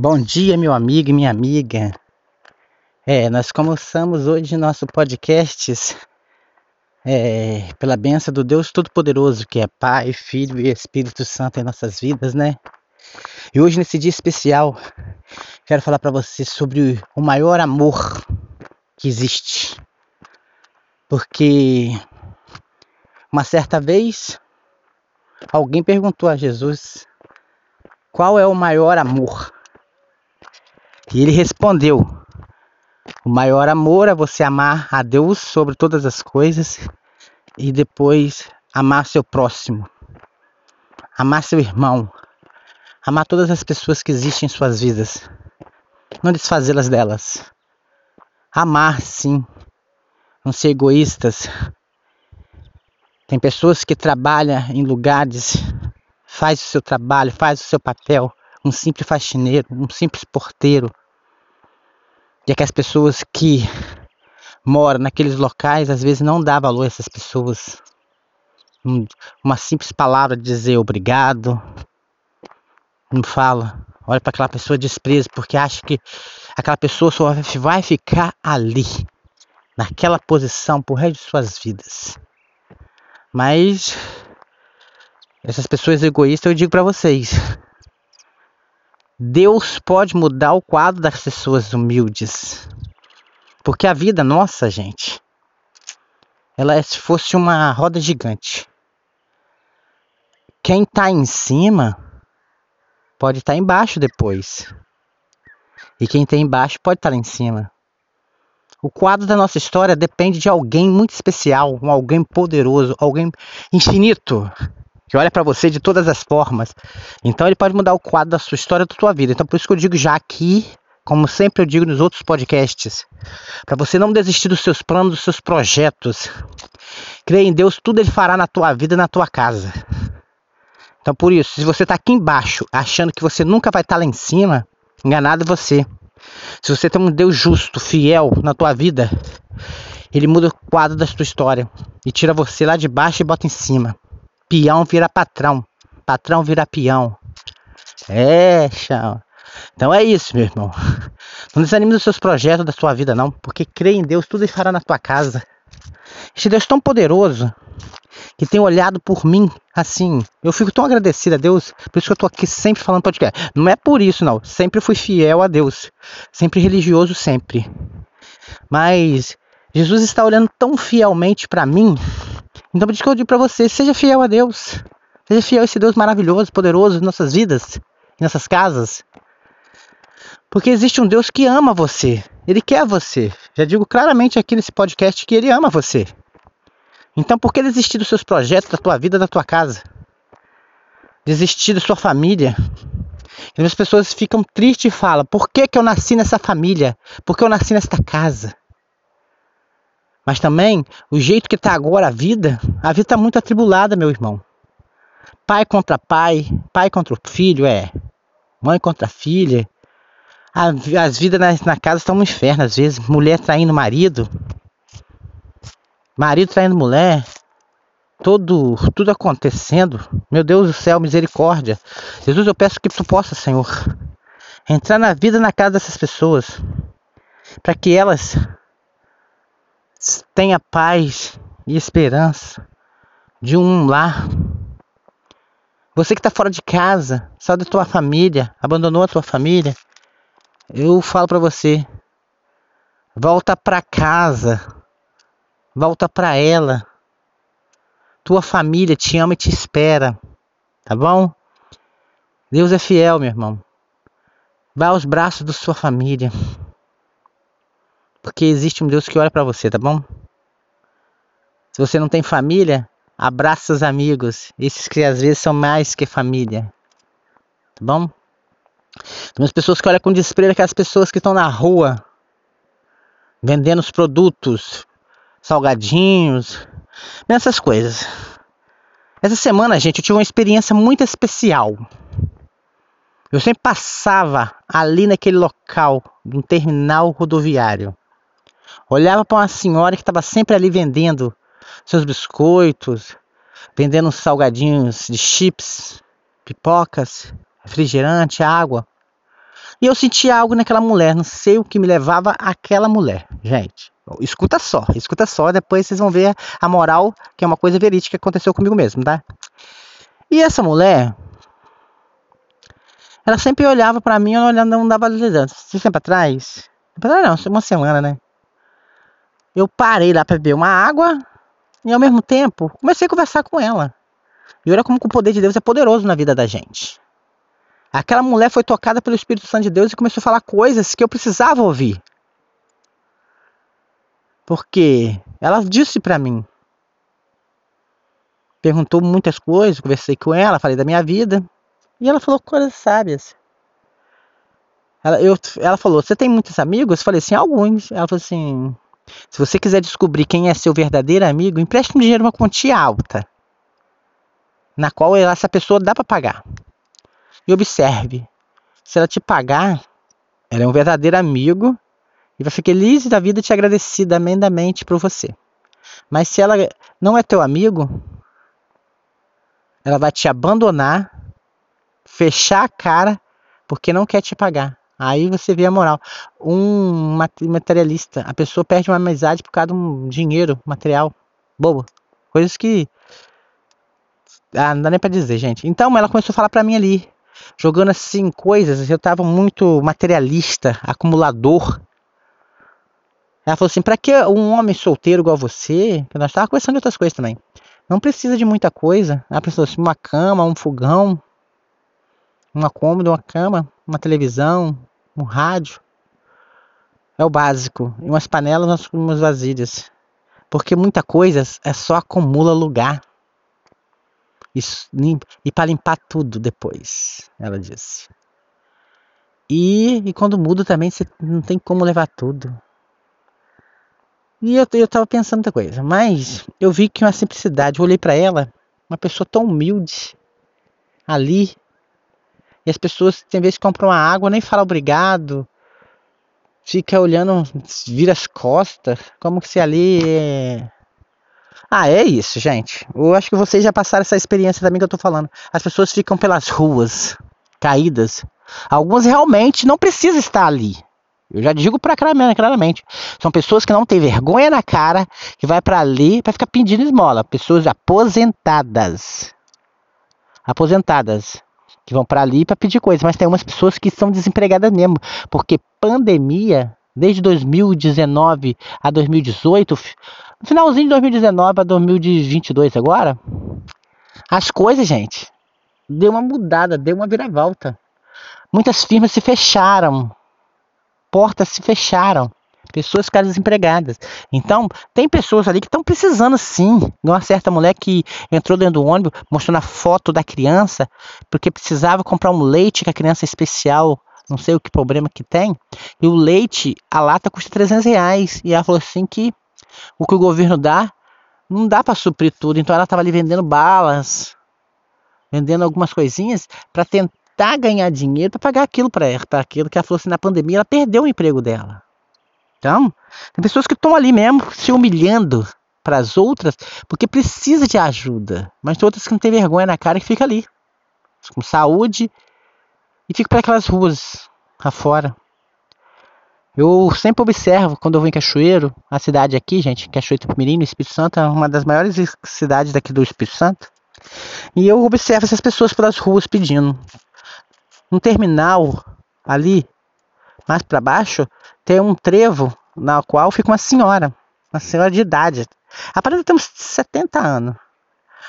Bom dia, meu amigo e minha amiga. É, nós começamos hoje nosso podcast é, pela benção do Deus Todo-Poderoso, que é Pai, Filho e Espírito Santo em nossas vidas, né? E hoje, nesse dia especial, quero falar para você sobre o maior amor que existe. Porque uma certa vez alguém perguntou a Jesus qual é o maior amor. E ele respondeu: O maior amor é você amar a Deus sobre todas as coisas e depois amar seu próximo, amar seu irmão, amar todas as pessoas que existem em suas vidas, não desfazê-las delas. Amar, sim, não ser egoístas. Tem pessoas que trabalham em lugares, faz o seu trabalho, faz o seu papel, um simples faxineiro, um simples porteiro. É que as pessoas que moram naqueles locais às vezes não dá valor a essas pessoas. Uma simples palavra de dizer obrigado. Não fala. Olha para aquela pessoa despreza porque acha que aquela pessoa só vai ficar ali, naquela posição por resto de suas vidas. Mas essas pessoas egoístas eu digo para vocês, Deus pode mudar o quadro das pessoas humildes. Porque a vida nossa, gente, ela é se fosse uma roda gigante. Quem está em cima pode estar tá embaixo depois. E quem está embaixo pode estar tá lá em cima. O quadro da nossa história depende de alguém muito especial, um alguém poderoso, alguém infinito que olha para você de todas as formas. Então ele pode mudar o quadro da sua história, da sua vida. Então por isso que eu digo já aqui, como sempre eu digo nos outros podcasts, para você não desistir dos seus planos, dos seus projetos. Creia em Deus, tudo ele fará na tua vida, na tua casa. Então por isso, se você está aqui embaixo, achando que você nunca vai estar tá lá em cima, enganado é você. Se você tem um Deus justo, fiel na tua vida, ele muda o quadro da sua história e tira você lá de baixo e bota em cima. Peão vira patrão. Patrão vira peão. É, chão. Então é isso, meu irmão. Não desanime dos seus projetos, da sua vida, não. Porque crê em Deus, tudo ele fará na tua casa. Este Deus tão poderoso que tem olhado por mim assim. Eu fico tão agradecido a Deus, por isso que eu tô aqui sempre falando podcast. Não é por isso, não. Sempre fui fiel a Deus. Sempre religioso, sempre. Mas Jesus está olhando tão fielmente para mim então por isso que eu digo para você, seja fiel a Deus. Seja fiel a esse Deus maravilhoso, poderoso em nossas vidas, em nossas casas. Porque existe um Deus que ama você. Ele quer você. Já digo claramente aqui nesse podcast que ele ama você. Então por que desistir dos seus projetos, da tua vida, da tua casa? Desistir da sua família? E as pessoas ficam tristes e falam: por que, que eu nasci nessa família? Por que eu nasci nesta casa? Mas também, o jeito que está agora a vida, a vida está muito atribulada, meu irmão. Pai contra pai, pai contra o filho, é. Mãe contra filha. As vidas na, na casa estão um inferno, às vezes. Mulher traindo marido. Marido traindo mulher. Todo, tudo acontecendo. Meu Deus do céu, misericórdia. Jesus, eu peço que tu possa, Senhor, entrar na vida, na casa dessas pessoas. Para que elas tenha paz e esperança de um lar. Você que está fora de casa, saiu da tua família, abandonou a tua família, eu falo para você, volta para casa, volta para ela. Tua família te ama e te espera, tá bom? Deus é fiel, meu irmão. Vá aos braços da sua família. Porque existe um Deus que olha para você, tá bom? Se você não tem família, abraça seus amigos. Esses que às vezes são mais que família. Tá bom? Tem as pessoas que olham com desprezo aquelas pessoas que estão na rua vendendo os produtos, salgadinhos, essas coisas. Essa semana, gente, eu tive uma experiência muito especial. Eu sempre passava ali naquele local, um terminal rodoviário. Olhava para uma senhora que estava sempre ali vendendo seus biscoitos, vendendo salgadinhos de chips, pipocas, refrigerante, água. E eu sentia algo naquela mulher, não sei o que me levava àquela mulher. Gente, escuta só, escuta só, depois vocês vão ver a moral, que é uma coisa verídica que aconteceu comigo mesmo, tá? E essa mulher, ela sempre olhava para mim, eu não dava liderança. Tempo atrás, não, uma semana, né? Eu parei lá para beber uma água e ao mesmo tempo comecei a conversar com ela. E olha como o poder de Deus é poderoso na vida da gente. Aquela mulher foi tocada pelo Espírito Santo de Deus e começou a falar coisas que eu precisava ouvir. Porque ela disse para mim. Perguntou muitas coisas, conversei com ela, falei da minha vida. E ela falou coisas sábias. Ela, eu, ela falou: Você tem muitos amigos? Eu falei assim: Alguns. Ela falou assim: Se você quiser descobrir quem é seu verdadeiro amigo, empreste um dinheiro uma quantia alta, na qual essa pessoa dá para pagar. E observe: se ela te pagar, ela é um verdadeiro amigo e vai ficar feliz da vida te agradecida amendamente por você. Mas se ela não é teu amigo, ela vai te abandonar, fechar a cara porque não quer te pagar. Aí você vê a moral. Um materialista, a pessoa perde uma amizade por causa de um dinheiro, material, bobo. Coisas que. Ah, não dá nem pra dizer, gente. Então ela começou a falar pra mim ali, jogando assim coisas. Eu tava muito materialista, acumulador. Ela falou assim: pra que um homem solteiro igual você? Que nós tava conversando de outras coisas também. Não precisa de muita coisa. Ela pensou assim: uma cama, um fogão, uma cômoda, uma cama, uma televisão, um rádio. É o básico. E umas panelas, umas vasilhas. Porque muita coisa é só acumula lugar. Isso, e para limpar tudo depois, ela disse. E, e quando muda também, você não tem como levar tudo. E eu, eu tava pensando muita coisa. Mas eu vi que uma simplicidade. Eu olhei para ela, uma pessoa tão humilde, ali, e as pessoas tem vezes compram uma água, nem fala obrigado. Fica olhando, vira as costas, como se ali é... Ah, é isso, gente. Eu acho que vocês já passaram essa experiência também que eu tô falando. As pessoas ficam pelas ruas, caídas. Algumas realmente não precisam estar ali. Eu já digo para claramente. São pessoas que não têm vergonha na cara, que vai para ali para ficar pedindo esmola. Pessoas aposentadas. Aposentadas que vão para ali para pedir coisas, mas tem umas pessoas que são desempregadas mesmo, porque pandemia, desde 2019 a 2018, no finalzinho de 2019 a 2022 agora, as coisas, gente, deu uma mudada, deu uma viravolta. Muitas firmas se fecharam, portas se fecharam. Pessoas ficaram desempregadas. Então, tem pessoas ali que estão precisando sim de uma certa mulher que entrou dentro do ônibus mostrando a foto da criança, porque precisava comprar um leite que a criança é especial, não sei o que problema que tem. E o leite, a lata custa 300 reais. E ela falou assim que o que o governo dá, não dá para suprir tudo. Então ela estava ali vendendo balas, vendendo algumas coisinhas para tentar ganhar dinheiro para pagar aquilo para aquilo que ela falou assim na pandemia ela perdeu o emprego dela. Então, tem pessoas que estão ali mesmo se humilhando para as outras porque precisa de ajuda, mas tem outras que não tem vergonha na cara e fica ali com saúde e fica para aquelas ruas afora. Eu sempre observo quando eu vou em Cachoeiro, a cidade aqui, gente, Cachoeiro Mirim, no Espírito Santo, é uma das maiores cidades daqui do Espírito Santo. E eu observo essas pessoas pelas ruas pedindo. Um terminal ali, mais para baixo, tem um trevo na qual fica uma senhora, uma senhora de idade. A parada tem uns 70 anos.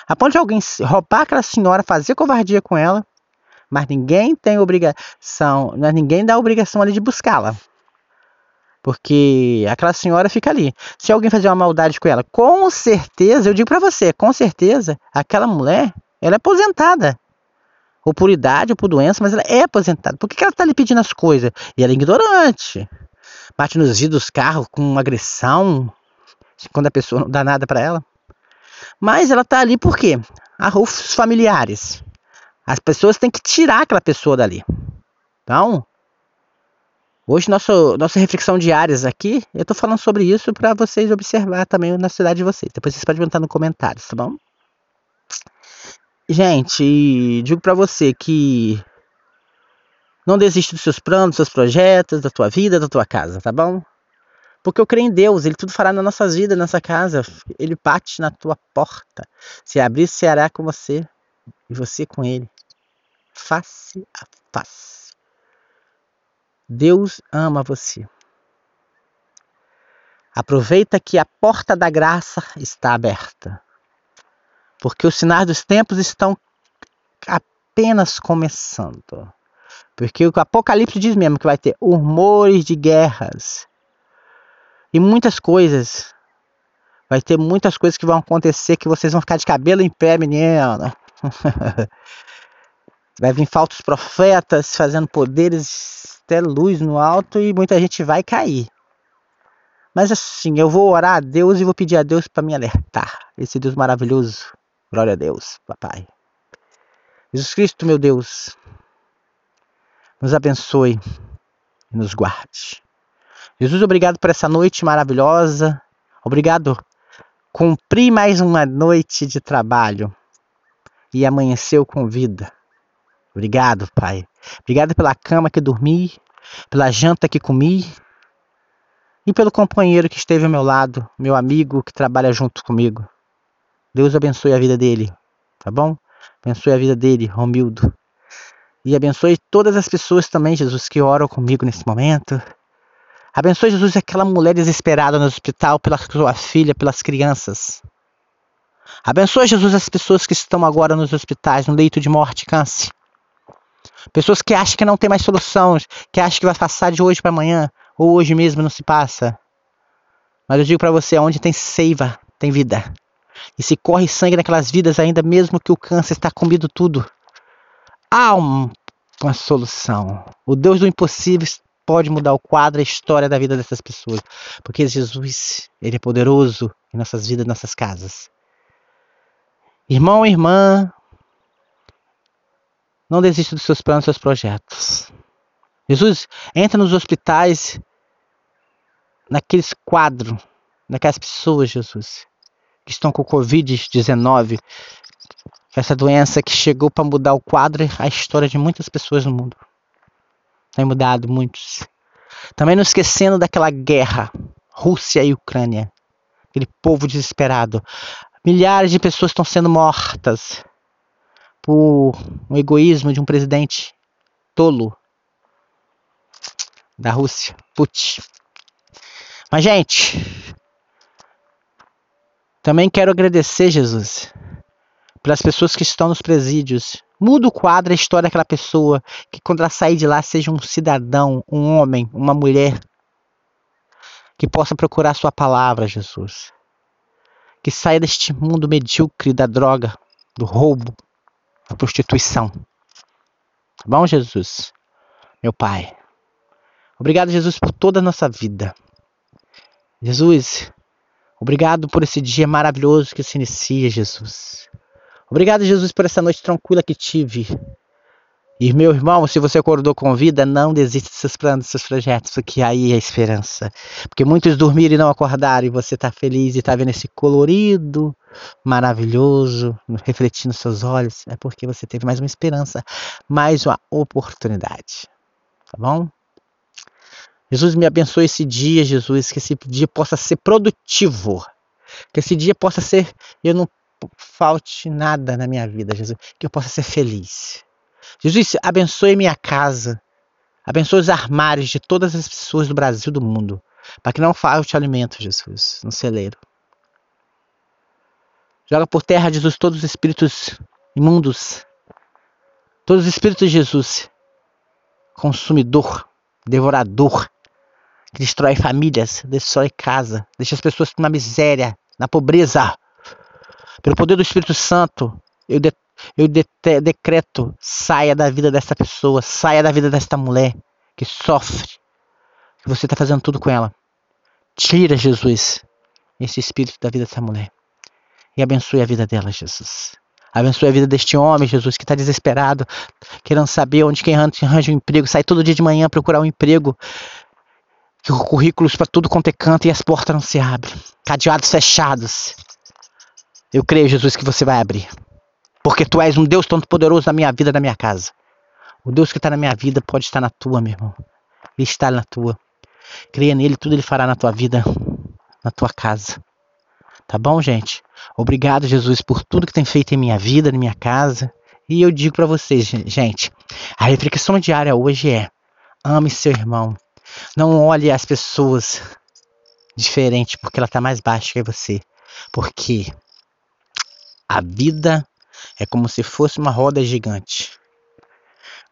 A ponto de alguém roubar aquela senhora, fazer covardia com ela, mas ninguém tem obrigação, é ninguém dá a obrigação ali de buscá-la. Porque aquela senhora fica ali. Se alguém fazer uma maldade com ela, com certeza, eu digo para você, com certeza, aquela mulher, ela é aposentada. Ou por idade, ou por doença, mas ela é aposentada. Por que, que ela está ali pedindo as coisas? E ela é ignorante bate nos vidros dos carros com agressão, quando a pessoa não dá nada para ela. Mas ela tá ali por quê? Arrufos familiares. As pessoas têm que tirar aquela pessoa dali. Então, hoje nosso, nossa reflexão diárias aqui, eu tô falando sobre isso para vocês observar também na cidade de vocês. Depois vocês podem botar no comentários, tá bom? Gente, digo para você que Não desiste dos seus planos, dos seus projetos, da tua vida, da tua casa, tá bom? Porque eu creio em Deus, Ele tudo fará nas nossas vidas, nessa casa. Ele bate na tua porta. Se abrir, se hará com você. E você com Ele. Face a face. Deus ama você. Aproveita que a porta da graça está aberta. Porque os sinais dos tempos estão apenas começando. Porque o Apocalipse diz mesmo que vai ter rumores de guerras, e muitas coisas. Vai ter muitas coisas que vão acontecer que vocês vão ficar de cabelo em pé, menina. vai vir falsos profetas fazendo poderes até luz no alto e muita gente vai cair. Mas assim, eu vou orar a Deus e vou pedir a Deus para me alertar. Esse Deus maravilhoso. Glória a Deus, papai. Jesus Cristo, meu Deus, nos abençoe e nos guarde. Jesus, obrigado por essa noite maravilhosa. Obrigado. Cumpri mais uma noite de trabalho e amanheceu com vida. Obrigado, Pai. Obrigado pela cama que dormi, pela janta que comi e pelo companheiro que esteve ao meu lado, meu amigo que trabalha junto comigo. Deus abençoe a vida dele, tá bom? Abençoe a vida dele, Romildo. E abençoe todas as pessoas também, Jesus, que oram comigo nesse momento. Abençoe, Jesus, aquela mulher desesperada no hospital pela sua filha, pelas crianças. Abençoe, Jesus, as pessoas que estão agora nos hospitais, no leito de morte, câncer. Pessoas que acham que não tem mais solução, que acham que vai passar de hoje para amanhã, ou hoje mesmo não se passa. Mas eu digo para você, onde tem seiva, tem vida. E se corre sangue naquelas vidas, ainda mesmo que o câncer está comido tudo, há uma solução. O Deus do impossível pode mudar o quadro, a história da vida dessas pessoas. Porque Jesus, Ele é poderoso em nossas vidas, em nossas casas. Irmão irmã, não desista dos seus planos, dos seus projetos. Jesus entra nos hospitais, naqueles quadros, naquelas pessoas, Jesus, que estão com Covid-19, essa doença que chegou para mudar o quadro, a história de muitas pessoas no mundo tem mudado muitos. Também não esquecendo daquela guerra, Rússia e Ucrânia. Aquele povo desesperado. Milhares de pessoas estão sendo mortas por um egoísmo de um presidente tolo da Rússia, Putin. Mas, gente, também quero agradecer, Jesus, pelas pessoas que estão nos presídios, Muda o quadro, a história daquela pessoa, que quando ela sair de lá seja um cidadão, um homem, uma mulher, que possa procurar sua palavra, Jesus. Que saia deste mundo medíocre da droga, do roubo, da prostituição. Tá bom, Jesus? Meu Pai. Obrigado, Jesus, por toda a nossa vida. Jesus, obrigado por esse dia maravilhoso que se inicia, Jesus. Obrigado, Jesus, por essa noite tranquila que tive. E meu irmão, se você acordou com vida, não desista dos seus planos, dos seus projetos, porque aí é esperança. Porque muitos dormiram e não acordaram, e você está feliz e está vendo esse colorido maravilhoso refletindo seus olhos. É porque você teve mais uma esperança, mais uma oportunidade. Tá bom? Jesus me abençoe esse dia, Jesus, que esse dia possa ser produtivo. Que esse dia possa ser, eu não falte nada na minha vida, Jesus, que eu possa ser feliz. Jesus, abençoe minha casa, abençoe os armários de todas as pessoas do Brasil e do mundo, para que não falte alimento, Jesus, no celeiro. Joga por terra, Jesus, todos os espíritos imundos, todos os espíritos Jesus, consumidor, devorador, destrói famílias, destrói casa, deixa as pessoas na miséria, na pobreza. Pelo poder do Espírito Santo, eu, de, eu de, decreto: saia da vida dessa pessoa, saia da vida desta mulher que sofre. Que você está fazendo tudo com ela. Tira, Jesus, esse espírito da vida dessa mulher. E abençoe a vida dela, Jesus. Abençoe a vida deste homem, Jesus, que está desesperado, querendo saber onde quem arranja um emprego, sai todo dia de manhã procurar um emprego. Currículos para tudo quanto é canto e as portas não se abrem. Cadeados fechados. Eu creio, Jesus, que você vai abrir. Porque tu és um Deus tanto poderoso na minha vida, na minha casa. O Deus que está na minha vida pode estar na tua, meu irmão. Ele está na tua. Creia nele, tudo ele fará na tua vida, na tua casa. Tá bom, gente? Obrigado, Jesus, por tudo que tem feito em minha vida, na minha casa. E eu digo para vocês, gente, a reflexão diária hoje é: ame seu irmão. Não olhe as pessoas diferente porque ela está mais baixa que você. Porque a vida é como se fosse uma roda gigante.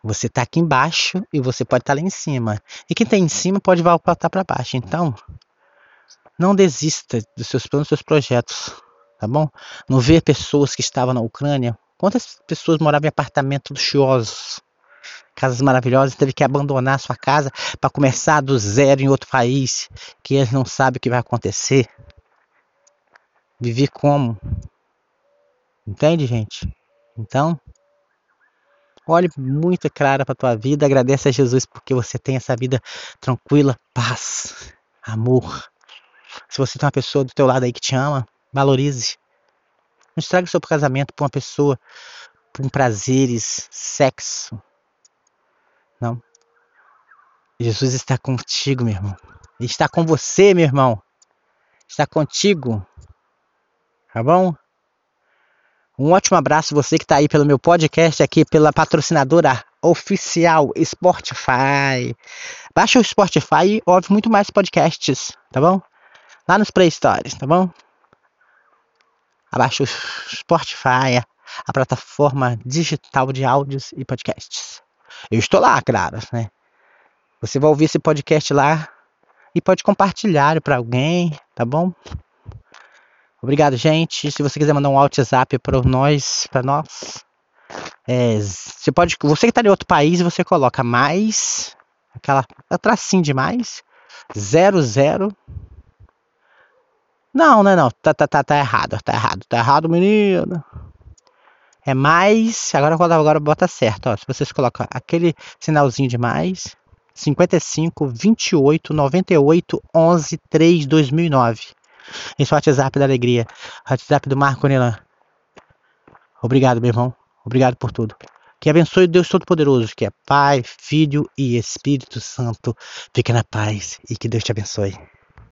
Você está aqui embaixo e você pode estar tá lá em cima. E quem está em cima pode voltar para baixo. Então, não desista dos seus planos, dos seus projetos, tá bom? Não ver pessoas que estavam na Ucrânia. Quantas pessoas moravam em apartamentos luxuosos, casas maravilhosas, teve que abandonar sua casa para começar do zero em outro país, que eles não sabem o que vai acontecer. Viver como? Entende, gente? Então, olhe muito clara para tua vida, agradece a Jesus porque você tem essa vida tranquila, paz, amor. Se você tem uma pessoa do teu lado aí que te ama, valorize. Não estrague o seu casamento por uma pessoa, por prazeres, sexo. Não. Jesus está contigo, meu irmão. Ele está com você, meu irmão. Está contigo. Tá bom? Um ótimo abraço você que está aí pelo meu podcast aqui pela patrocinadora oficial Spotify. Baixa o Spotify e ouve muito mais podcasts, tá bom? Lá nos Play Stores, tá bom? Abaixa o Spotify, a plataforma digital de áudios e podcasts. Eu estou lá, claro, né? Você vai ouvir esse podcast lá e pode compartilhar para alguém, tá bom? Obrigado, gente. Se você quiser mandar um WhatsApp para nós, para nós, é, você pode, você que está em outro país, você coloca mais aquela tracinho de mais zero zero. Não, não, não, tá, tá, tá, tá errado, tá errado, tá errado, menino. É mais, agora agora bota certo, ó. Se vocês colocam aquele sinalzinho de mais, 55 28 98 11 3 2009. Esse é o WhatsApp da alegria. WhatsApp do Marco Nelan. Obrigado, meu irmão. Obrigado por tudo. Que abençoe o Deus Todo-Poderoso, que é Pai, Filho e Espírito Santo. Fique na paz e que Deus te abençoe.